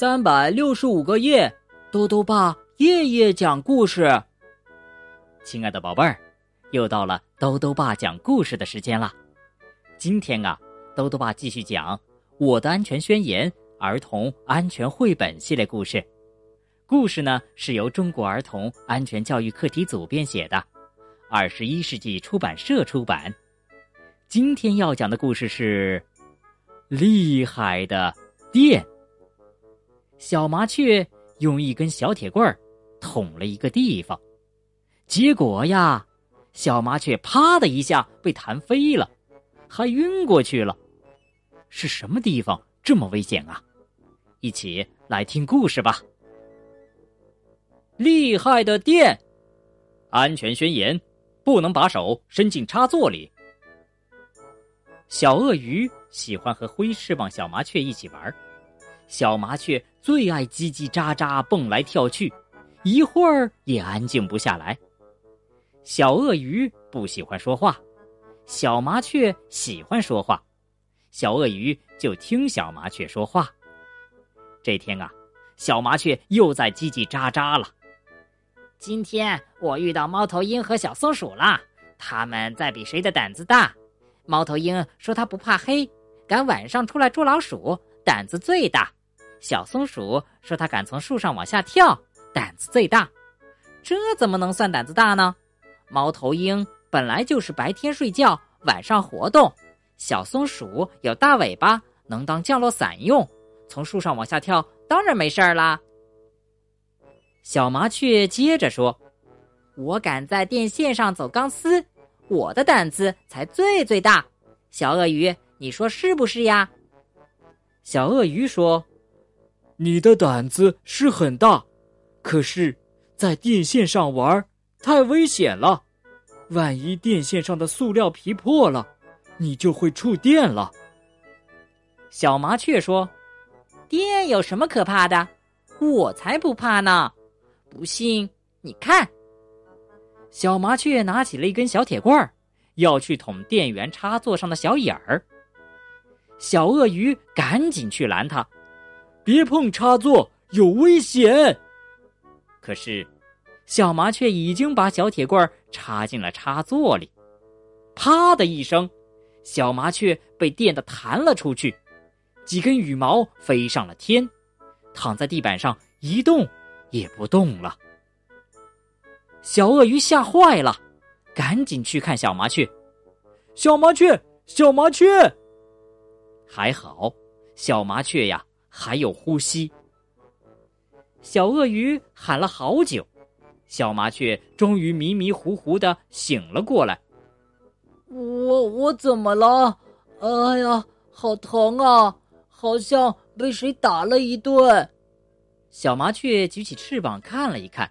三百六十五个夜，兜兜爸夜夜讲故事。亲爱的宝贝儿，又到了兜兜爸讲故事的时间了。今天啊，兜兜爸继续讲《我的安全宣言》儿童安全绘本系列故事。故事呢是由中国儿童安全教育课题组编写的，二十一世纪出版社出版。今天要讲的故事是厉害的电。小麻雀用一根小铁棍儿捅了一个地方，结果呀，小麻雀啪的一下被弹飞了，还晕过去了。是什么地方这么危险啊？一起来听故事吧。厉害的电，安全宣言：不能把手伸进插座里。小鳄鱼喜欢和灰翅膀小麻雀一起玩。小麻雀最爱叽叽喳喳蹦来跳去，一会儿也安静不下来。小鳄鱼不喜欢说话，小麻雀喜欢说话，小鳄鱼就听小麻雀说话。这天啊，小麻雀又在叽叽喳喳了。今天我遇到猫头鹰和小松鼠了，他们在比谁的胆子大。猫头鹰说它不怕黑，敢晚上出来捉老鼠，胆子最大。小松鼠说：“它敢从树上往下跳，胆子最大。这怎么能算胆子大呢？猫头鹰本来就是白天睡觉，晚上活动。小松鼠有大尾巴，能当降落伞用，从树上往下跳，当然没事儿啦。”小麻雀接着说：“我敢在电线上走钢丝，我的胆子才最最大。小鳄鱼，你说是不是呀？”小鳄鱼说。你的胆子是很大，可是，在电线上玩太危险了。万一电线上的塑料皮破了，你就会触电了。小麻雀说：“电有什么可怕的？我才不怕呢！不信你看。”小麻雀拿起了一根小铁棍儿，要去捅电源插座上的小眼儿。小鳄鱼赶紧去拦他。别碰插座，有危险！可是，小麻雀已经把小铁棍插进了插座里，啪的一声，小麻雀被电得弹了出去，几根羽毛飞上了天，躺在地板上一动也不动了。小鳄鱼吓坏了，赶紧去看小麻雀。小麻雀，小麻雀，还好，小麻雀呀。还有呼吸。小鳄鱼喊了好久，小麻雀终于迷迷糊糊的醒了过来。我我怎么了？哎呀，好疼啊！好像被谁打了一顿。小麻雀举起翅膀看了一看，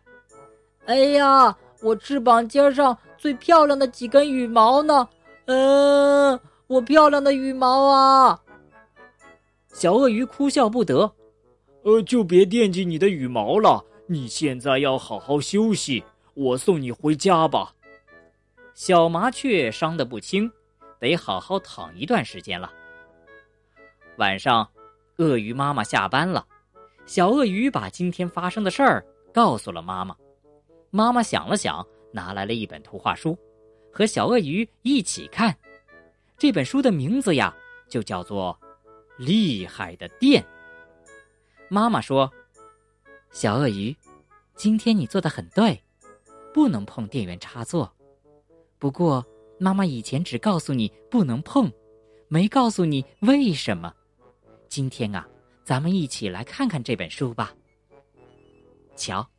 哎呀，我翅膀尖上最漂亮的几根羽毛呢？嗯，我漂亮的羽毛啊！小鳄鱼哭笑不得，呃，就别惦记你的羽毛了。你现在要好好休息，我送你回家吧。小麻雀伤得不轻，得好好躺一段时间了。晚上，鳄鱼妈妈下班了，小鳄鱼把今天发生的事儿告诉了妈妈。妈妈想了想，拿来了一本图画书，和小鳄鱼一起看。这本书的名字呀，就叫做。厉害的电。妈妈说：“小鳄鱼，今天你做的很对，不能碰电源插座。不过，妈妈以前只告诉你不能碰，没告诉你为什么。今天啊，咱们一起来看看这本书吧。瞧，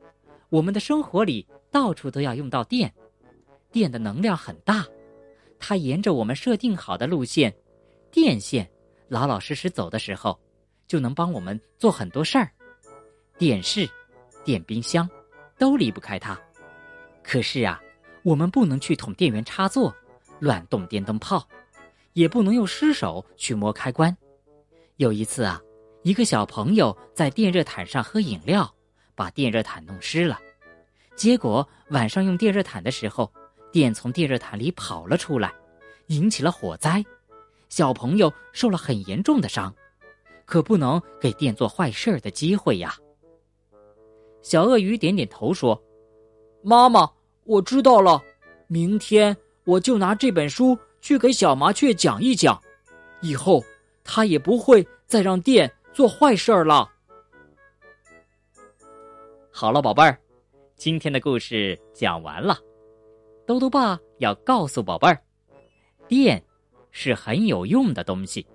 我们的生活里到处都要用到电，电的能量很大，它沿着我们设定好的路线，电线。”老老实实走的时候，就能帮我们做很多事儿。电视、电冰箱都离不开它。可是啊，我们不能去捅电源插座，乱动电灯泡，也不能用湿手去摸开关。有一次啊，一个小朋友在电热毯上喝饮料，把电热毯弄湿了。结果晚上用电热毯的时候，电从电热毯里跑了出来，引起了火灾。小朋友受了很严重的伤，可不能给电做坏事的机会呀。小鳄鱼点点头说：“妈妈，我知道了，明天我就拿这本书去给小麻雀讲一讲，以后它也不会再让电做坏事了。”好了，宝贝儿，今天的故事讲完了。兜兜爸要告诉宝贝儿，电是很有用的东西，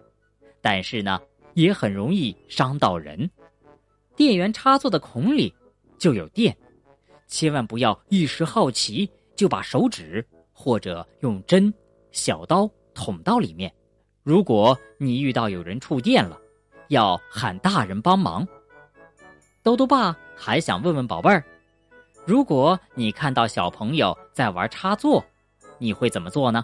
但是呢，也很容易伤到人。电源插座的孔里就有电，千万不要一时好奇就把手指或者用针、小刀捅到里面。如果你遇到有人触电了，要喊大人帮忙。兜兜爸还想问问宝贝儿。如果你看到小朋友在玩插座，你会怎么做呢？